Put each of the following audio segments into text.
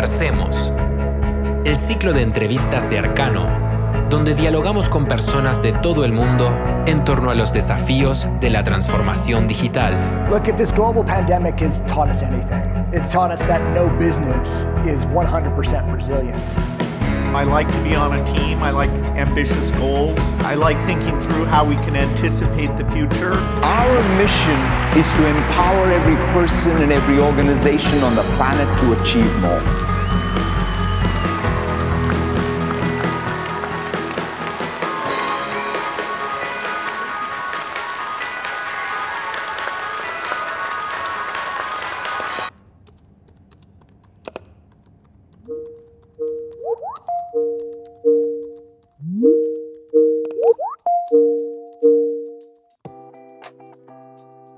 Conversemos, el ciclo de entrevistas de Arcano, donde dialogamos con personas de todo el mundo en torno a los desafíos de la transformación digital. Look, if this global pandemic has taught us anything, it's taught us that no business is 100% resilient. I like to be on a team. I like ambitious goals. I like thinking through how we can anticipate the future. Our mission is to empower every person and every organization on the planet to achieve more.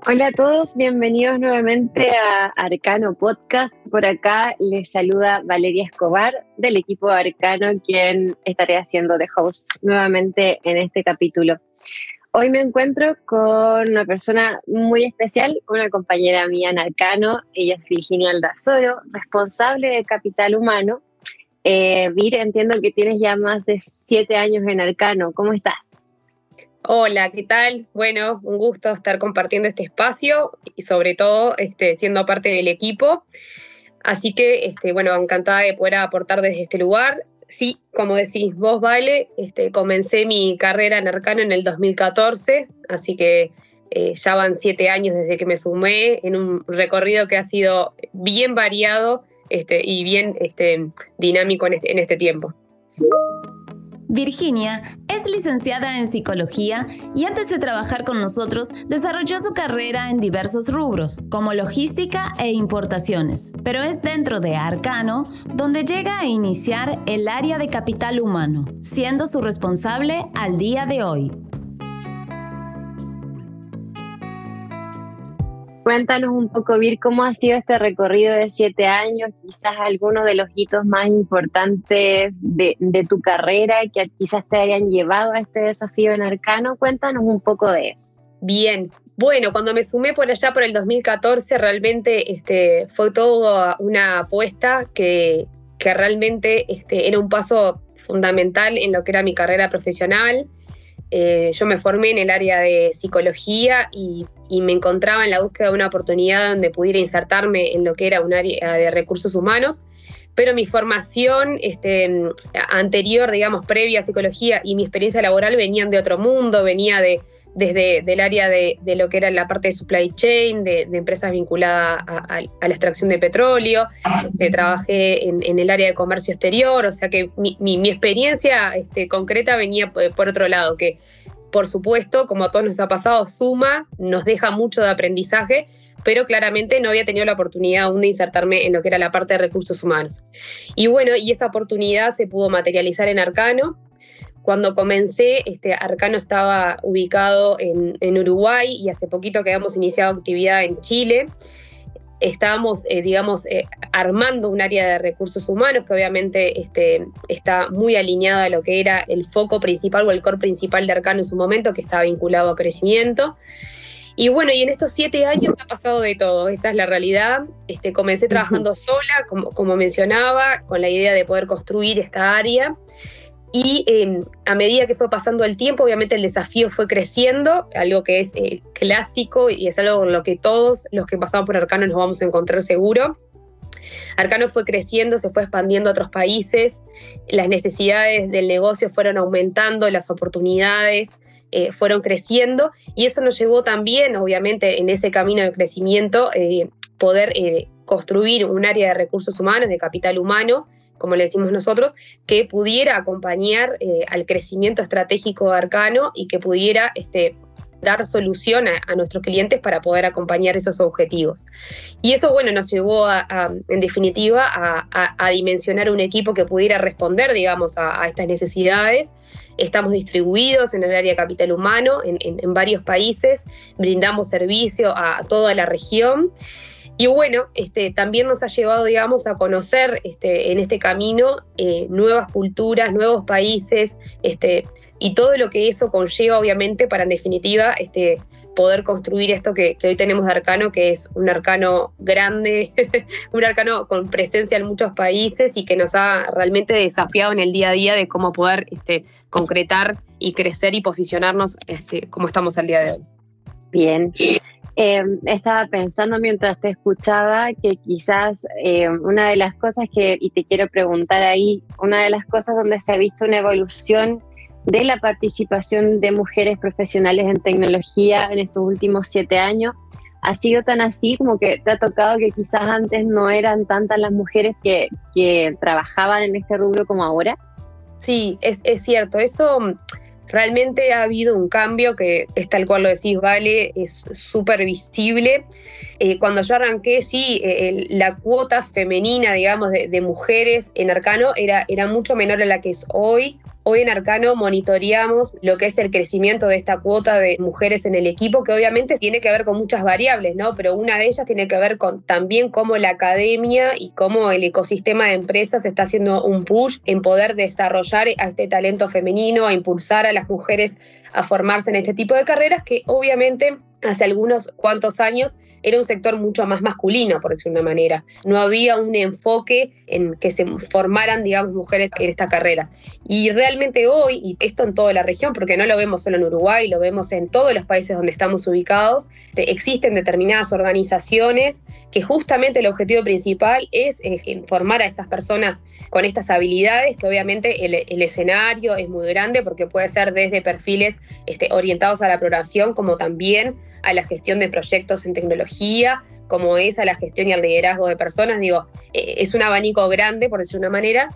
Hola a todos, bienvenidos nuevamente a Arcano Podcast. Por acá les saluda Valeria Escobar del equipo Arcano, quien estaré haciendo de host nuevamente en este capítulo. Hoy me encuentro con una persona muy especial, una compañera mía en Arcano. Ella es Virginia Aldazoro, responsable de Capital Humano. Eh, entiendo que tienes ya más de siete años en Arcano. ¿Cómo estás? Hola, ¿qué tal? Bueno, un gusto estar compartiendo este espacio y sobre todo este, siendo parte del equipo. Así que, este, bueno, encantada de poder aportar desde este lugar. Sí, como decís vos, Vale, este, comencé mi carrera en Arcano en el 2014, así que eh, ya van siete años desde que me sumé en un recorrido que ha sido bien variado este, y bien este, dinámico este, en este tiempo. Virginia es licenciada en psicología y antes de trabajar con nosotros desarrolló su carrera en diversos rubros, como logística e importaciones. Pero es dentro de Arcano donde llega a iniciar el área de capital humano, siendo su responsable al día de hoy. Cuéntanos un poco, Vir, cómo ha sido este recorrido de siete años, quizás algunos de los hitos más importantes de, tu carrera que quizás te hayan llevado a este desafío en Arcano. Cuéntanos un poco de eso. Bien, bueno, cuando me sumé por allá por el 2014, realmente este, fue toda una apuesta que, que realmente este, era un paso fundamental en lo que era mi carrera profesional. Eh, yo me formé en el área de psicología y, me encontraba en la búsqueda de una oportunidad donde pudiera insertarme en lo que era un área de recursos humanos, pero mi formación este, anterior, digamos, previa a psicología y mi experiencia laboral venían de otro mundo, venía de, desde el área de, lo que era la parte de supply chain, de, empresas vinculadas a, la extracción de petróleo, trabajé en, el área de comercio exterior, o sea que mi, experiencia este, concreta venía por otro lado, que por supuesto, como a todos nos ha pasado, suma, nos deja mucho de aprendizaje, pero claramente no había tenido la oportunidad aún de insertarme en lo que era la parte de recursos humanos. Y bueno, y esa oportunidad se pudo materializar en Arcano, cuando comencé, este, Arcano estaba ubicado en, Uruguay y hace poquito que habíamos iniciado actividad en Chile. Estábamos, eh, digamos, eh, armando un área de recursos humanos que obviamente este, está muy alineada a lo que era el foco principal o el core principal de Arcano en su momento, que estaba vinculado a crecimiento. Y bueno, y en estos siete años ha pasado de todo, esa es la realidad. Este, comencé trabajando sola, como, como mencionaba, con la idea de poder construir esta área. Y em, a medida que fue pasando el tiempo, obviamente el desafío fue creciendo, algo que es eh, clásico y es algo con lo que todos los que pasamos por Arcano nos vamos a encontrar seguro. Arcano fue creciendo, se fue expandiendo a otros países, las necesidades del negocio fueron aumentando, las oportunidades eh, fueron creciendo y eso nos llevó también, obviamente, en ese camino de crecimiento, eh, poder construir un área de recursos humanos, de capital humano, como le decimos nosotros, que pudiera acompañar eh, al crecimiento estratégico de Arcano y que pudiera este, dar solución a, nuestros clientes para poder acompañar esos objetivos. Y eso, bueno, nos llevó, en definitiva, a, dimensionar un equipo que pudiera responder, digamos, a, estas necesidades. Estamos distribuidos en el área de capital humano en, en varios países, brindamos servicio a toda la región. Y bueno, este, también nos ha llevado, digamos, a conocer este, en este camino eh, nuevas culturas, nuevos países, este, y todo lo que eso conlleva, obviamente, para en definitiva este, poder construir esto que, hoy tenemos de Arcano, que es un arcano grande, un arcano con presencia en muchos países y que nos ha realmente desafiado en el día a día de cómo poder este, concretar y crecer y posicionarnos este, como estamos al día de hoy. Bien. Eh, estaba pensando mientras te escuchaba que quizás eh, una de las cosas que, y te quiero preguntar ahí, una de las cosas donde se ha visto una evolución de la participación de mujeres profesionales en tecnología en estos últimos siete años ha sido tan así como que te ha tocado que quizás antes no eran tantas las mujeres que, que trabajaban en este rubro como ahora? Sí, es cierto. Eso realmente ha habido un cambio que es tal cual lo decís, Vale, es súper visible. Eh, cuando yo arranqué, sí, eh, la cuota femenina, digamos, de, de, mujeres en Arcano era, era mucho menor a la que es hoy. Hoy en Arcano monitoreamos lo que es el crecimiento de esta cuota de mujeres en el equipo, que obviamente tiene que ver con muchas variables, ¿no? Pero una de ellas tiene que ver con también cómo la academia y cómo el ecosistema de empresas está haciendo un push en poder desarrollar a este talento femenino, a impulsar a las mujeres a formarse en este tipo de carreras que obviamente hace algunos cuantos años era un sector mucho más masculino, por decir una manera. No había un enfoque en que se formaran, digamos, mujeres en estas carreras. Y realmente hoy, y esto en toda la región, porque no lo vemos solo en Uruguay, lo vemos en todos los países donde estamos ubicados, existen determinadas organizaciones que justamente el objetivo principal es eh, formar a estas personas con estas habilidades, que obviamente el, escenario es muy grande porque puede ser desde perfiles este, orientados a la programación como también a la gestión de proyectos en tecnología, como es a la gestión y al liderazgo de personas. Digo, eh, es un abanico grande, por decir una manera,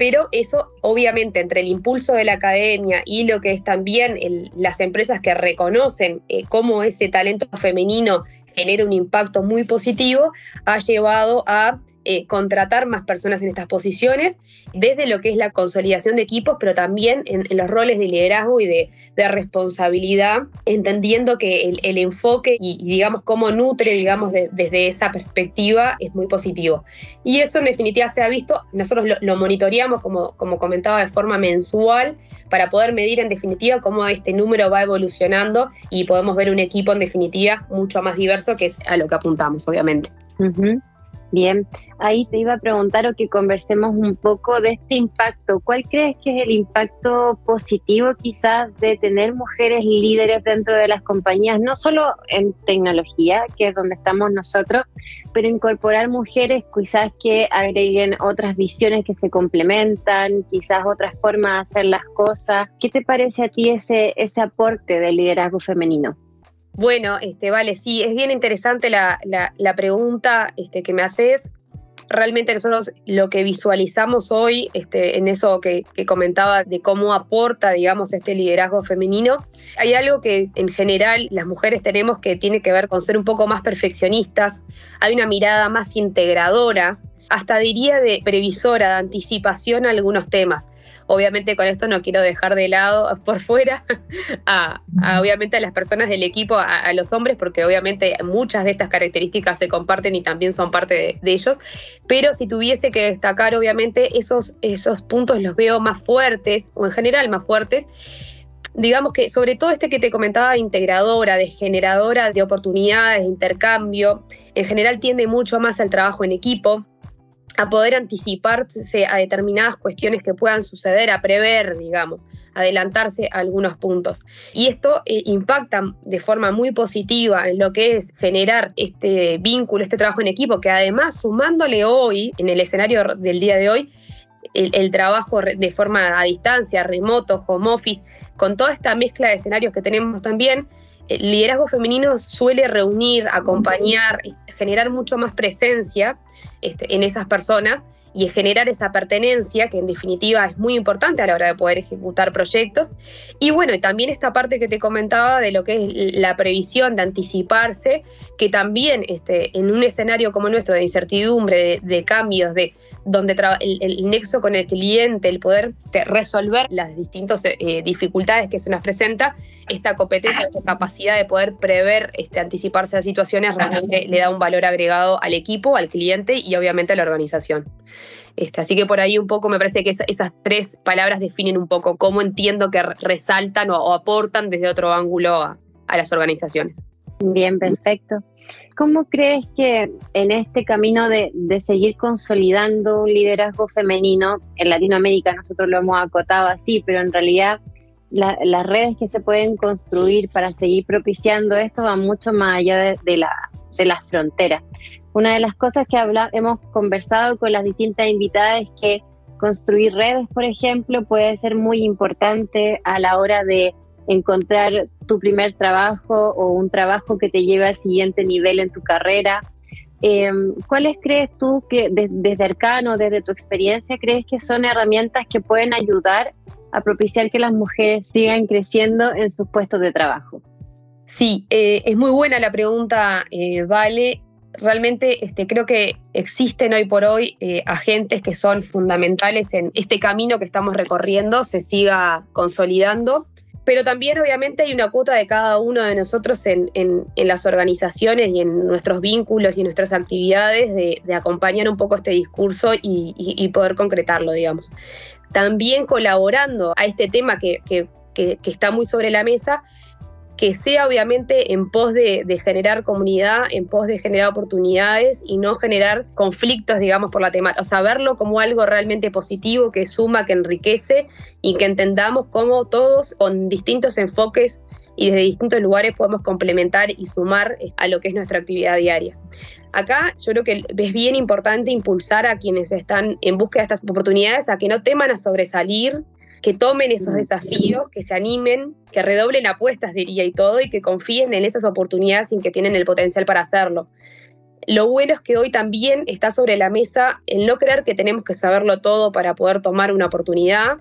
pero eso obviamente entre el impulso de la academia y lo que es también las empresas que reconocen eh, cómo ese talento femenino genera un impacto muy positivo, ha llevado a eh, contratar más personas en estas posiciones, desde lo que es la consolidación de equipos, pero también en, los roles de liderazgo y de, responsabilidad, entendiendo que el, enfoque y, digamos cómo nutre, digamos, desde esa perspectiva es muy positivo. Y eso en definitiva se ha visto, nosotros lo, monitoreamos, como, como comentaba, de forma mensual, para poder medir en definitiva cómo este número va evolucionando y podemos ver un equipo en definitiva mucho más diverso, que es a lo que apuntamos, obviamente. Bien, ahí te iba a preguntar o que conversemos un poco de este impacto. ¿Cuál crees que es el impacto positivo quizás de tener mujeres líderes dentro de las compañías, no solo en tecnología, que es donde estamos nosotros, pero incorporar mujeres quizás que agreguen otras visiones que se complementan, quizás otras formas de hacer las cosas? ¿Qué te parece a ti ese, ese aporte del liderazgo femenino? Bueno, este, vale, sí, es bien interesante la, pregunta este, que me haces. Realmente nosotros lo que visualizamos hoy, este, en eso que, comentaba de cómo aporta, digamos, este liderazgo femenino, hay algo que en general las mujeres tenemos que tiene que ver con ser un poco más perfeccionistas, hay una mirada más integradora, hasta diría de previsora, de anticipación a algunos temas. Obviamente con esto no quiero dejar de lado por fuera a, obviamente a las personas del equipo, a, los hombres, porque obviamente muchas de estas características se comparten y también son parte de, ellos. Pero si tuviese que destacar, obviamente esos, esos puntos los veo más fuertes, o en general más fuertes, digamos que sobre todo este que te comentaba, integradora, de generadora de oportunidades, de intercambio, en general tiende mucho más al trabajo en equipo, a poder anticiparse a determinadas cuestiones que puedan suceder, a prever, digamos, adelantarse a algunos puntos. Y esto eh, impacta de forma muy positiva en lo que es generar este vínculo, este trabajo en equipo, que además sumándole hoy, en el escenario del día de hoy, el, trabajo de forma a distancia, remoto, home office, con toda esta mezcla de escenarios que tenemos también, el liderazgo femenino suele reunir, acompañar, generar mucho más presencia este, en esas personas y generar esa pertenencia, que en definitiva es muy importante a la hora de poder ejecutar proyectos. Y bueno, y también esta parte que te comentaba de lo que es la previsión de anticiparse, que también este, en un escenario como nuestro de incertidumbre, de, cambios, de donde el, nexo con el cliente, el poder resolver las distintas eh, dificultades que se nos presenta, esta competencia, esta capacidad de poder prever, este, anticiparse a situaciones, realmente le da un valor agregado al equipo, al cliente y obviamente a la organización. Este, así que por ahí un poco me parece que esas tres palabras definen un poco cómo entiendo que resaltan o, aportan desde otro ángulo a, las organizaciones. Bien, perfecto. ¿Cómo crees que en este camino de, seguir consolidando un liderazgo femenino, en Latinoamérica nosotros lo hemos acotado así, pero en realidad las redes que se pueden construir para seguir propiciando esto van mucho más allá de, la, de las fronteras. Una de las cosas que hemos conversado con las distintas invitadas es que construir redes, por ejemplo, puede ser muy importante a la hora de encontrar tu primer trabajo o un trabajo que te lleve al siguiente nivel en tu carrera. Em, ¿Cuáles crees tú que desde Arcano, desde tu experiencia, crees que son herramientas que pueden ayudar a propiciar que las mujeres sigan creciendo en sus puestos de trabajo? Sí, eh, es muy buena la pregunta, eh, Vale. Realmente este, creo que existen hoy por hoy eh, agentes que son fundamentales en este camino que estamos recorriendo, se siga consolidando pero también obviamente hay una cuota de cada uno de nosotros en, las organizaciones y en nuestros vínculos y nuestras actividades de, acompañar un poco este discurso y, poder concretarlo, digamos. También colaborando a este tema que está muy sobre la mesa, que sea obviamente en pos de, generar comunidad, en pos de generar oportunidades y no generar conflictos, digamos, por la temática. O sea, verlo como algo realmente positivo, que suma, que enriquece y que entendamos cómo todos con distintos enfoques y desde distintos lugares podemos complementar y sumar a lo que es nuestra actividad diaria. Acá yo creo que es bien importante impulsar a quienes están en búsqueda de estas oportunidades a que no teman a sobresalir, que tomen esos desafíos, que se animen, que redoblen apuestas, diría, y todo, y que confíen en esas oportunidades sin que tienen el potencial para hacerlo. Lo bueno es que hoy también está sobre la mesa el no creer que tenemos que saberlo todo para poder tomar una oportunidad,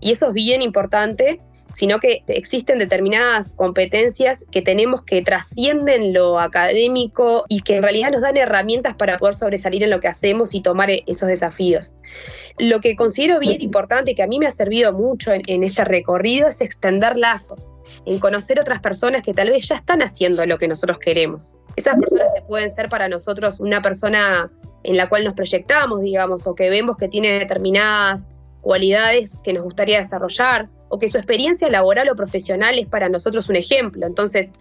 y eso es bien importante, sino que existen determinadas competencias que tenemos que trascienden lo académico y que en realidad nos dan herramientas para poder sobresalir en lo que hacemos y tomar e-, esos desafíos. Lo que considero bien importante y que a mí me ha servido mucho en, este recorrido es extender lazos, en conocer otras personas que tal vez ya están haciendo lo que nosotros queremos. Esas personas que pueden ser para nosotros una persona en la cual nos proyectamos, digamos, o que vemos que tiene determinadas cualidades que nos gustaría desarrollar o que su experiencia laboral o profesional es para nosotros un ejemplo. Entonces,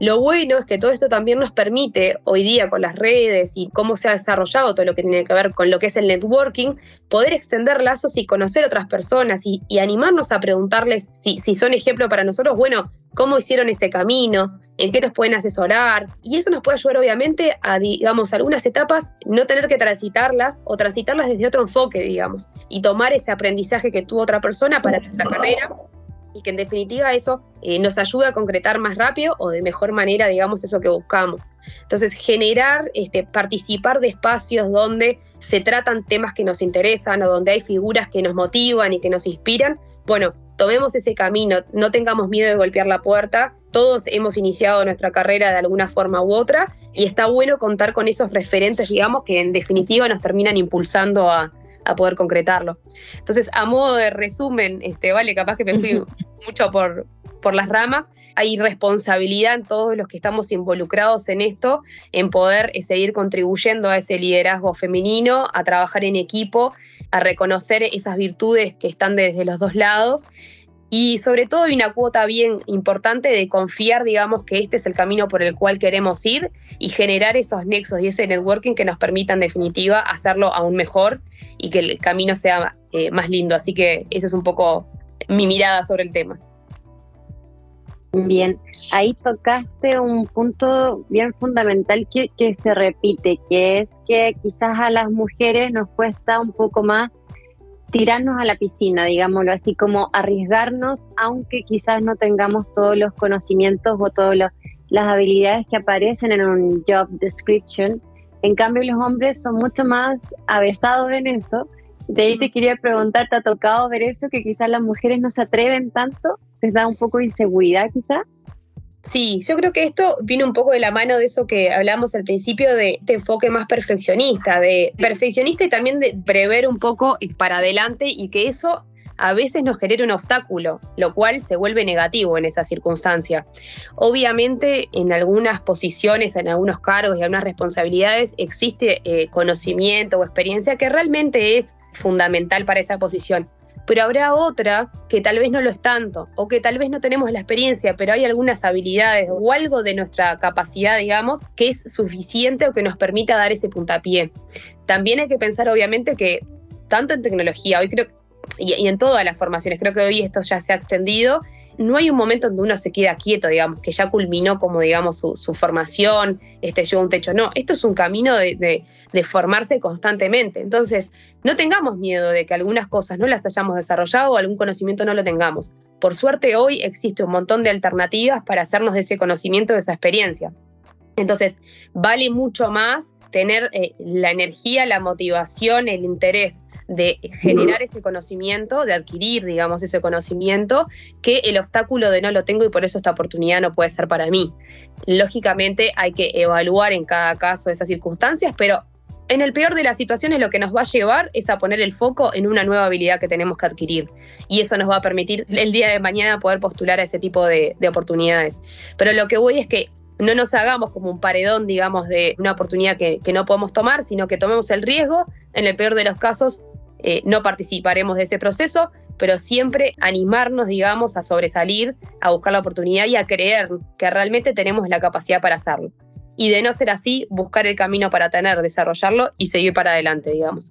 lo bueno es que todo esto también nos permite hoy día con las redes y cómo se ha desarrollado todo lo que tiene que ver con lo que es el networking, poder extender lazos y conocer otras personas y, animarnos a preguntarles si, si son ejemplo para nosotros, bueno, cómo hicieron ese camino, en qué nos pueden asesorar. Y eso nos puede ayudar obviamente a, digamos, algunas etapas no tener que transitarlas o transitarlas desde otro enfoque, digamos, y tomar ese aprendizaje que tuvo otra persona para nuestra carrera y que en definitiva eso eh, nos ayuda a concretar más rápido o de mejor manera, digamos, eso que buscamos. Entonces, generar, este, participar de espacios donde se tratan temas que nos interesan o donde hay figuras que nos motivan y que nos inspiran, bueno, tomemos ese camino, no tengamos miedo de golpear la puerta. Todos hemos iniciado nuestra carrera de alguna forma u otra y está bueno contar con esos referentes, digamos, que en definitiva nos terminan impulsando a, a poder concretarlo. Entonces, a modo de resumen, este, vale, capaz que me fui mucho por, por las ramas, hay responsabilidad en todos los que estamos involucrados en esto, en poder eh, seguir contribuyendo a ese liderazgo femenino, a trabajar en equipo, a reconocer esas virtudes que están desde los dos lados y sobre todo hay una cuota bien importante de confiar, digamos, que este es el camino por el cual queremos ir y generar esos nexos y ese networking que nos permitan, en definitiva, hacerlo aún mejor y que el camino sea eh, más lindo. Así que esa es un poco mi mirada sobre el tema. Bien, ahí tocaste un punto bien fundamental que, que se repite, que es que quizás a las mujeres nos cuesta un poco más tirarnos a la piscina, digámoslo así, como arriesgarnos, aunque quizás no tengamos todos los conocimientos o todas las habilidades que aparecen en un job description. En cambio, los hombres son mucho más avesados en eso. De ahí te quería preguntar, ¿te ha tocado ver eso? Que quizás las mujeres no se atreven tanto, les da un poco de inseguridad quizás. Sí, yo creo que esto viene un poco de la mano de eso que hablamos al principio de este enfoque más perfeccionista, de perfeccionista y también de prever un poco para adelante y que eso a veces nos genera un obstáculo, lo cual se vuelve negativo en esa circunstancia. Obviamente en algunas posiciones, en algunos cargos y algunas responsabilidades existe eh, conocimiento o experiencia que realmente es fundamental para esa posición pero habrá otra que tal vez no lo es tanto, o que tal vez no tenemos la experiencia, pero hay algunas habilidades o algo de nuestra capacidad, digamos, que es suficiente o que nos permita dar ese puntapié. También hay que pensar, obviamente, que tanto en tecnología, hoy creo, y, y en todas las formaciones, creo que hoy esto ya se ha extendido, no hay un momento donde uno se queda quieto, digamos, que ya culminó como, digamos, su, formación, este, llegó a un techo. No, esto es un camino de, formarse constantemente. Entonces, no tengamos miedo de que algunas cosas no las hayamos desarrollado o algún conocimiento no lo tengamos. Por suerte, hoy existe un montón de alternativas para hacernos de ese conocimiento, de esa experiencia. Entonces, vale mucho más tener eh, la energía, la motivación, el interés de generar ese conocimiento, de adquirir, digamos, ese conocimiento, que el obstáculo de no lo tengo y por eso esta oportunidad no puede ser para mí. Lógicamente hay que evaluar en cada caso esas circunstancias, pero en el peor de las situaciones lo que nos va a llevar es a poner el foco en una nueva habilidad que tenemos que adquirir. Y eso nos va a permitir el día de mañana poder postular a ese tipo de, de oportunidades. Pero lo que voy es que no nos hagamos como un paredón, digamos, de una oportunidad que, que, no podemos tomar, sino que tomemos el riesgo. En el peor de los casos, eh, no participaremos de ese proceso, pero siempre animarnos, digamos, a sobresalir, a buscar la oportunidad y a creer que realmente tenemos la capacidad para hacerlo. Y de no ser así, buscar el camino para tener, desarrollarlo y seguir para adelante, digamos.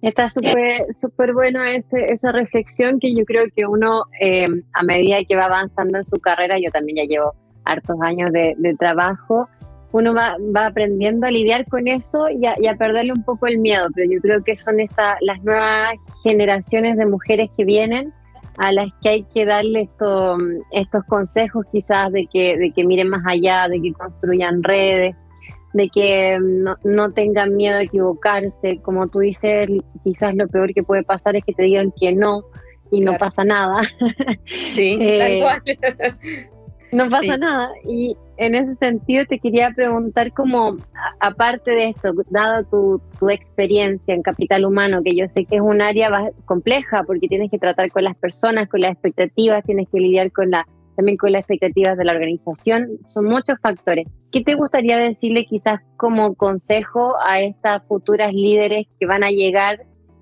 Está súper súper bueno esa reflexión que yo creo que uno, eh, a medida que va avanzando en su carrera, yo también ya llevo hartos años de trabajo, uno va, aprendiendo a lidiar con eso y a, perderle un poco el miedo, pero yo creo que son esta, las nuevas generaciones de mujeres que vienen a las que hay que darle esto, estos consejos quizás de que, de que miren más allá, de que construyan redes, de que no, no, tengan miedo a equivocarse. Como tú dices, quizás lo peor que puede pasar es que te digan que no y no pasa nada. Sí, eh, no pasa nada. Y en ese sentido te quería preguntar como, aparte de esto, dado tu, tu, experiencia en capital humano, que yo sé que es un área compleja porque tienes que tratar con las personas, con las expectativas, tienes que lidiar con la, también con las expectativas de la organización, son muchos factores. ¿Qué te gustaría decirle quizás como consejo a estas futuras líderes que van a llegar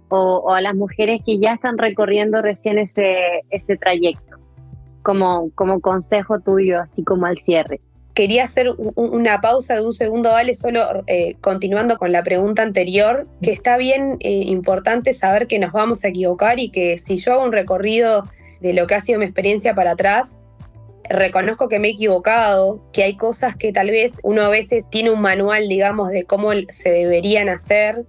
o, o a las mujeres que ya están recorriendo recién ese, ese trayecto? Como, como consejo tuyo, así como al cierre. Quería hacer una pausa de un segundo, Vale, solo eh, continuando con la pregunta anterior, que está bien eh, importante saber que nos vamos a equivocar y que si yo hago un recorrido de lo que ha sido mi experiencia para atrás, reconozco que me he equivocado, que hay cosas que tal vez uno a veces tiene un manual, digamos, de cómo se deberían hacer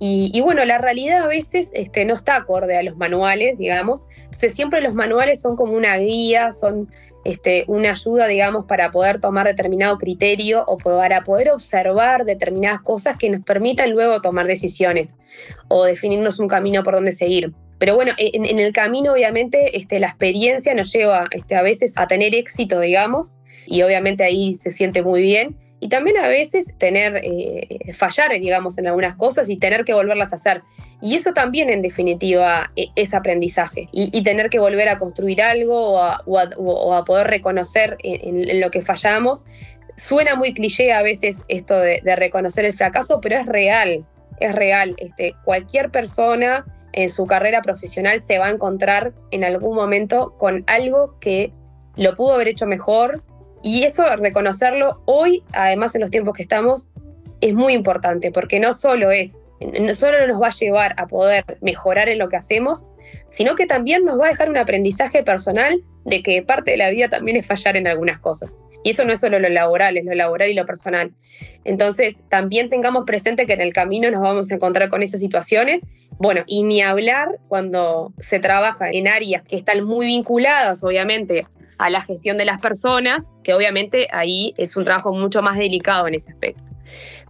y, bueno, la realidad a veces este, no está acorde a los manuales, digamos. Siempre los manuales son como una guía, son este, una ayuda, digamos, para poder tomar determinado criterio o para poder observar determinadas cosas que nos permitan luego tomar decisiones o definirnos un camino por donde seguir. Pero bueno, en, el camino obviamente este, la experiencia nos lleva este, a veces a tener éxito, digamos, y obviamente ahí se siente muy bien y también a veces tener, eh, fallar, digamos, en algunas cosas y tener que volverlas a hacer. Y eso también, en definitiva, e, es aprendizaje. Y, tener que volver a construir algo o a, poder reconocer en, lo que fallamos. Suena muy cliché a veces esto de, reconocer el fracaso, pero es real, es real. Este, cualquier persona en su carrera profesional se va a encontrar en algún momento con algo que lo pudo haber hecho mejor y eso, reconocerlo hoy, además en los tiempos que estamos, es muy importante, porque no solo es, no solo nos va a llevar a poder mejorar en lo que hacemos, sino que también nos va a dejar un aprendizaje personal de que parte de la vida también es fallar en algunas cosas. Y eso no es solo lo laboral, es lo laboral y lo personal. Entonces, también tengamos presente que en el camino nos vamos a encontrar con esas situaciones. Bueno, y ni hablar cuando se trabaja en áreas que están muy vinculadas, obviamente, a la gestión de las personas, que obviamente ahí es un trabajo mucho más delicado en ese aspecto.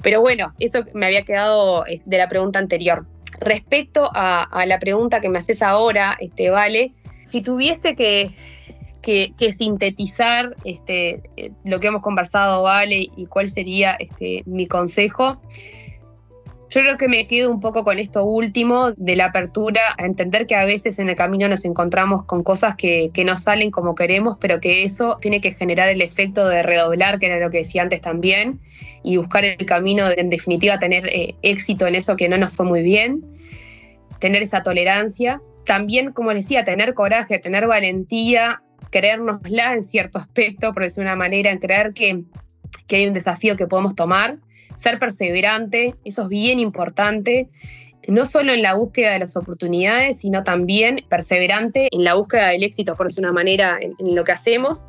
Pero bueno, eso me había quedado de la pregunta anterior. Respecto a, la pregunta que me haces ahora, este, Vale, si tuviese que, que, sintetizar este, eh, lo que hemos conversado, Vale, y cuál sería este, mi consejo, yo creo que me quedo un poco con esto último de la apertura, a entender que a veces en el camino nos encontramos con cosas que, no salen como queremos, pero que eso tiene que generar el efecto de redoblar, que era lo que decía antes también, y buscar el camino de, en definitiva, tener eh, éxito en eso que no nos fue muy bien, tener esa tolerancia, también, como decía, tener coraje, tener valentía, creérnosla en cierto aspecto, por decir una manera, en creer que, que hay un desafío que podemos tomar, ser perseverante, eso es bien importante, no solo en la búsqueda de las oportunidades, sino también perseverante en la búsqueda del éxito, por decir una manera, en, lo que hacemos.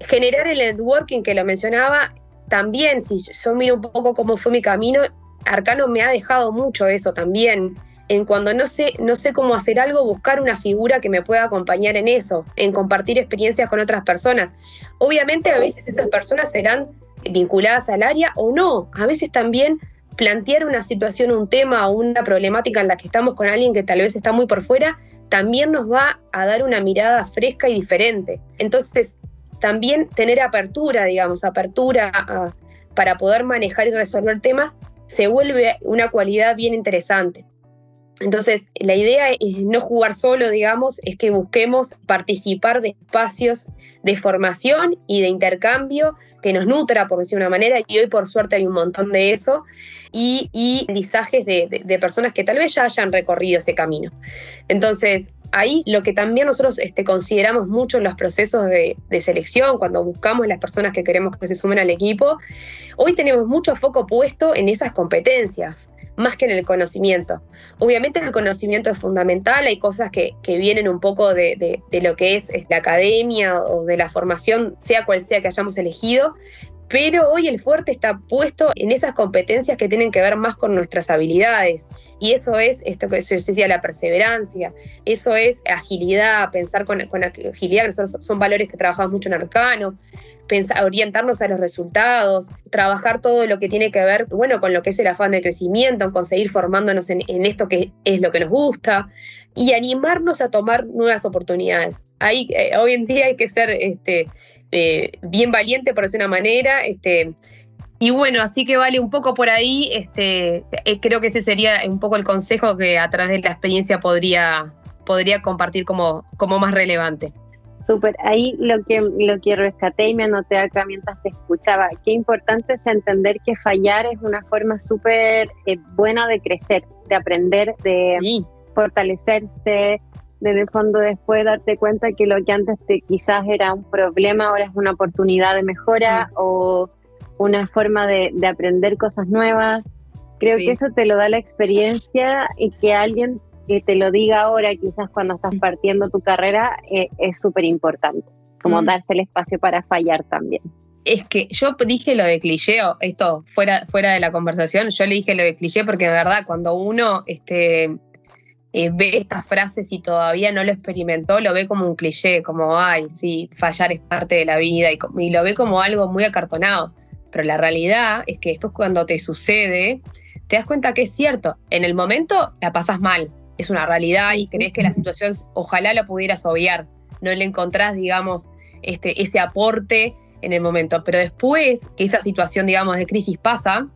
Generar el networking que lo mencionaba, también, si yo miro un poco cómo fue mi camino, Arcano me ha dejado mucho eso también en cuando no sé, no sé cómo hacer algo, buscar una figura que me pueda acompañar en eso, en compartir experiencias con otras personas. Obviamente a veces esas personas serán vinculadas al área o no, a veces también plantear una situación, un tema o una problemática en la que estamos con alguien que tal vez está muy por fuera, también nos va a dar una mirada fresca y diferente. Entonces, también tener apertura, digamos, apertura para poder manejar y resolver temas, se vuelve una cualidad bien interesante. Entonces, la idea es no jugar solo, digamos, es que busquemos participar de espacios de formación y de intercambio que nos nutra, por decir una manera, y hoy por suerte hay un montón de eso, y, y de, personas que tal vez ya hayan recorrido ese camino. Entonces, ahí lo que también nosotros este, consideramos mucho en los procesos de, de, selección, cuando buscamos las personas que queremos que se sumen al equipo, hoy tenemos mucho foco puesto en esas competencias más que en el conocimiento. Obviamente el conocimiento es fundamental, hay cosas que, vienen un poco de, lo que es, la academia o de la formación, sea cual sea que hayamos elegido, pero hoy el fuerte está puesto en esas competencias que tienen que ver más con nuestras habilidades. Y eso es esto que yo decía, la perseverancia, eso es agilidad, pensar con, con agilidad, nosotros son valores que trabajamos mucho en Arcano, orientarnos a los resultados, trabajar todo lo que tiene que ver, bueno, con lo que es el afán de crecimiento, en conseguir formándonos en, esto que es lo que nos gusta. Y animarnos a tomar nuevas oportunidades. Ahí, eh, hoy en día hay que ser este, eh, bien valiente, por decir una manera. Este, y bueno, así que vale un poco por ahí. Este, eh, creo que ese sería un poco el consejo que a través de la experiencia podría, podría compartir como, como más relevante. Súper, ahí lo que, lo que rescaté y me anoté acá mientras te escuchaba, qué importante es entender que fallar es una forma súper eh, buena de crecer, de aprender, de fortalecerse, de el fondo después darte cuenta que lo que antes te, quizás era un problema ahora es una oportunidad de mejora o una forma de, aprender cosas nuevas. Creo que eso te lo da la experiencia y que alguien que te lo diga ahora, quizás cuando estás partiendo tu carrera, eh, es súper importante, como mm. darse el espacio para fallar también. Es que yo dije lo de cliché, esto fuera, fuera de la conversación, yo le dije lo de cliché porque de verdad cuando uno este, eh, ve estas frases y todavía no lo experimentó, lo ve como un cliché, como, ay, sí, fallar es parte de la vida y, lo ve como algo muy acartonado. Pero la realidad es que después cuando te sucede, te das cuenta que es cierto. En el momento la pasas mal, es una realidad y crees que la situación ojalá la pudieras obviar, no le encontrás, digamos, este, ese aporte en el momento. Pero después que esa situación, digamos, de crisis pasa,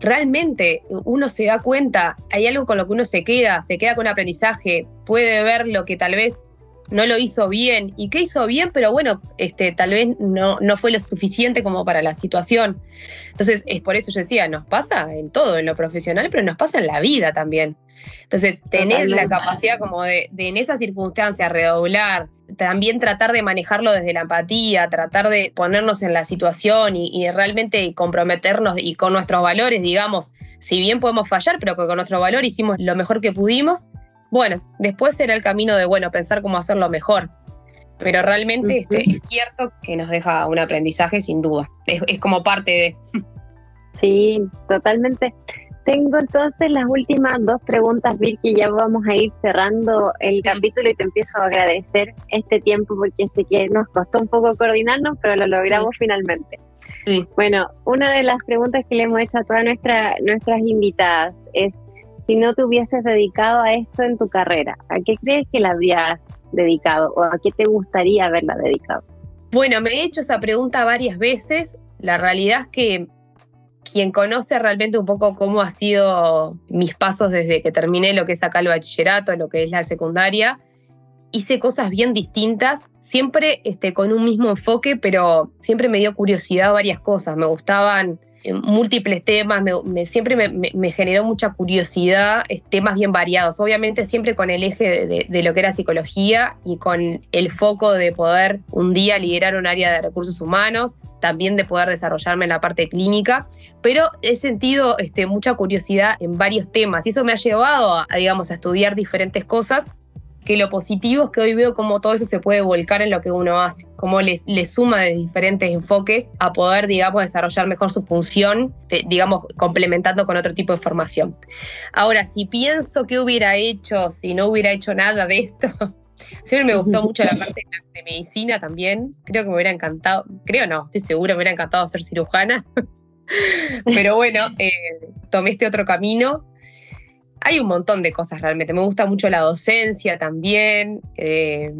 realmente uno se da cuenta, hay algo con lo que uno se queda, se queda con aprendizaje, puede ver lo que tal vez no lo hizo bien y que hizo bien, pero bueno, este, tal vez no, no fue lo suficiente como para la situación. Entonces, es por eso yo decía, nos pasa en todo, en lo profesional, pero nos pasa en la vida también. Entonces, tener la capacidad como de, de en esas circunstancias redoblar, también tratar de manejarlo desde la empatía, tratar de ponernos en la situación y, realmente comprometernos y con nuestros valores, digamos, si bien podemos fallar, pero que con nuestro valor hicimos lo mejor que pudimos, bueno, después será el camino de, bueno, pensar cómo hacerlo mejor. Pero realmente este, es cierto que nos deja un aprendizaje sin duda. Es, es como parte de... Sí, totalmente. Tengo entonces las últimas dos preguntas, Vir, que ya vamos a ir cerrando el capítulo y te empiezo a agradecer este tiempo porque sé que nos costó un poco coordinarnos, pero lo logramos finalmente. Bueno, una de las preguntas que le hemos hecho a todas nuestra, nuestras invitadas es, si no te hubieses dedicado a esto en tu carrera, ¿a qué crees que la habrías dedicado o a qué te gustaría haberla dedicado? Bueno, me he hecho esa pregunta varias veces. La realidad es que quien conoce realmente un poco cómo ha sido mis pasos desde que terminé lo que es acá el bachillerato, lo que es la secundaria, hice cosas bien distintas, siempre este, con un mismo enfoque, pero siempre me dio curiosidad varias cosas. Me gustaban múltiples temas, me, siempre me, generó mucha curiosidad, temas bien variados, obviamente siempre con el eje de, lo que era psicología y con el foco de poder un día liderar un área de recursos humanos, también de poder desarrollarme en la parte clínica, pero he sentido este, mucha curiosidad en varios temas y eso me ha llevado a, digamos, a estudiar diferentes cosas que lo positivo es que hoy veo cómo todo eso se puede volcar en lo que uno hace, cómo le, suma de diferentes enfoques a poder, digamos, desarrollar mejor su función, digamos, complementando con otro tipo de formación. Ahora, si pienso qué hubiera hecho si no hubiera hecho nada de esto, siempre me gustó mucho la parte de, medicina también, creo que me hubiera encantado, creo no, estoy segura, me hubiera encantado ser cirujana. Pero bueno, eh, tomé este otro camino hay un montón de cosas realmente. Me gusta mucho la docencia también. Eh,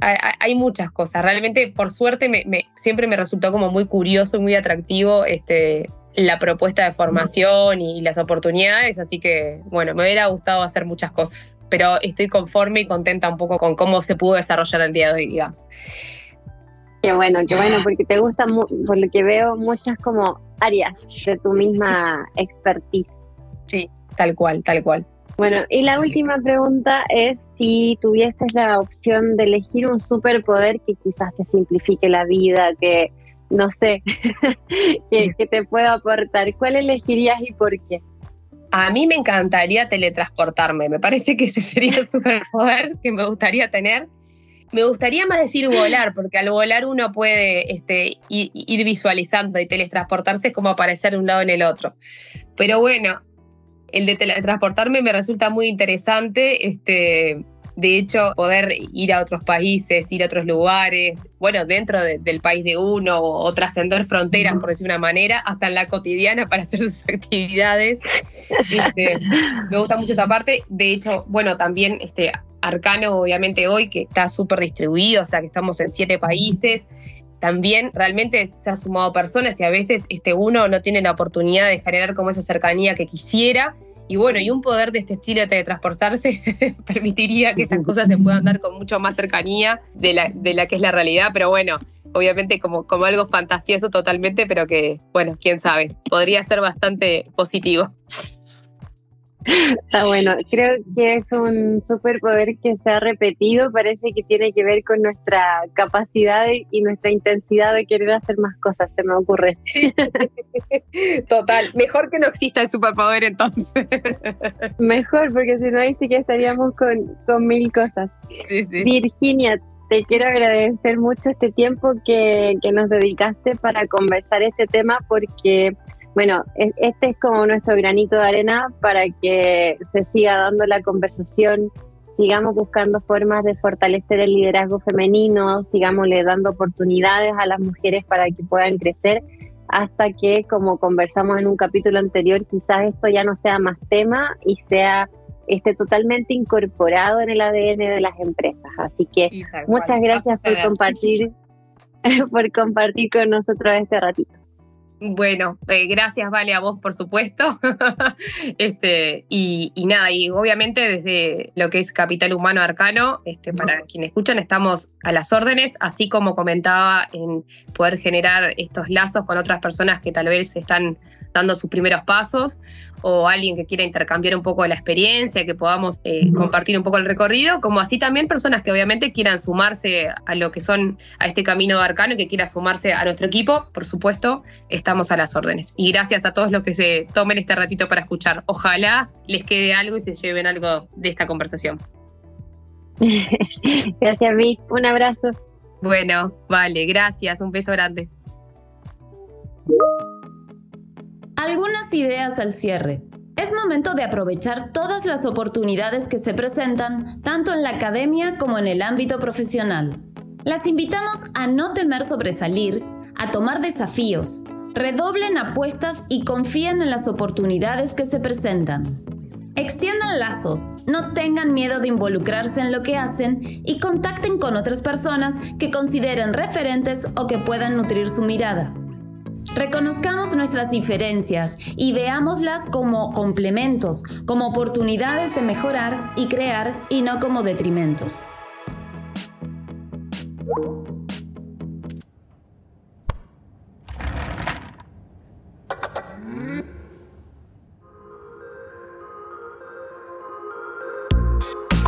hay, muchas cosas. Realmente, por suerte, me, siempre me resultó como muy curioso y muy atractivo este, la propuesta de formación y las oportunidades. Así que, bueno, me hubiera gustado hacer muchas cosas. Pero estoy conforme y contenta un poco con cómo se pudo desarrollar el día de hoy, digamos. Qué bueno, qué bueno, porque te gustan, por lo que veo, muchas como áreas de tu misma expertise. Sí, Tal cual, tal cual. Bueno, y la última pregunta es si tuvieses la opción de elegir un superpoder que quizás te simplifique la vida, que no sé, que, te pueda aportar, ¿cuál elegirías y por qué? A mí me encantaría teletransportarme, me parece que ese sería el superpoder que me gustaría tener. Me gustaría más decir volar, porque al volar uno puede este, ir, ir, visualizando y teletransportarse es como aparecer de un lado en el otro. Pero bueno, el de teletransportarme me resulta muy interesante. Este, de hecho, poder ir a otros países, ir a otros lugares, bueno, dentro del país de uno o, trascender fronteras, por decir una manera, hasta en la cotidiana para hacer sus actividades. Este, me gusta mucho esa parte. De hecho, bueno, también este, Arcano, obviamente hoy, que está súper distribuido, o sea, que estamos en siete países también realmente se ha sumado personas y a veces este, uno no tiene la oportunidad de generar como esa cercanía que quisiera. Y bueno, y un poder de este estilo de teletransportarse permitiría que estas cosas se puedan dar con mucho más cercanía de la, de la que es la realidad, pero bueno, obviamente como, como algo fantasioso totalmente, pero que, bueno, quién sabe, podría ser bastante positivo. Está bueno, creo que es un superpoder que se ha repetido, parece que tiene que ver con nuestra capacidad y nuestra intensidad de querer hacer más cosas, se me ocurre. Total, mejor que no exista el superpoder entonces. Mejor, porque si no ahí sí que estaríamos con, con mil cosas. Virginia, te quiero agradecer mucho este tiempo que, que nos dedicaste para conversar este tema porque bueno, este es como nuestro granito de arena para que se siga dando la conversación, sigamos buscando formas de fortalecer el liderazgo femenino, sigamos le dando oportunidades a las mujeres para que puedan crecer, hasta que, como conversamos en un capítulo anterior, quizás esto ya no sea más tema y sea esté totalmente incorporado en el ADN de las empresas. Así que muchas gracias por compartir, por compartir con nosotros este ratito. Bueno, eh, gracias Vale a vos por supuesto. este, y, nada, y obviamente desde lo que es Capital Humano Arcano, este, para quienes escuchan, estamos a las órdenes, así como comentaba en poder generar estos lazos con otras personas que tal vez están dando sus primeros pasos o alguien que quiera intercambiar un poco la experiencia, que podamos eh, compartir un poco el recorrido, como así también personas que obviamente quieran sumarse a lo que son a este camino arcano y que quieran sumarse a nuestro equipo, por supuesto, estamos a las órdenes. Y gracias a todos los que se tomen este ratito para escuchar. Ojalá les quede algo y se lleven algo de esta conversación. gracias, Vic. Un abrazo. Bueno, vale, gracias. Un beso grande. Algunas ideas al cierre. Es momento de aprovechar todas las oportunidades que se presentan, tanto en la academia como en el ámbito profesional. Las invitamos a no temer sobresalir, a tomar desafíos, redoblen apuestas y confíen en las oportunidades que se presentan. Extiendan lazos, no tengan miedo de involucrarse en lo que hacen y contacten con otras personas que consideren referentes o que puedan nutrir su mirada. Reconozcamos nuestras diferencias y veámoslas como complementos, como oportunidades de mejorar y crear y no como detrimentos.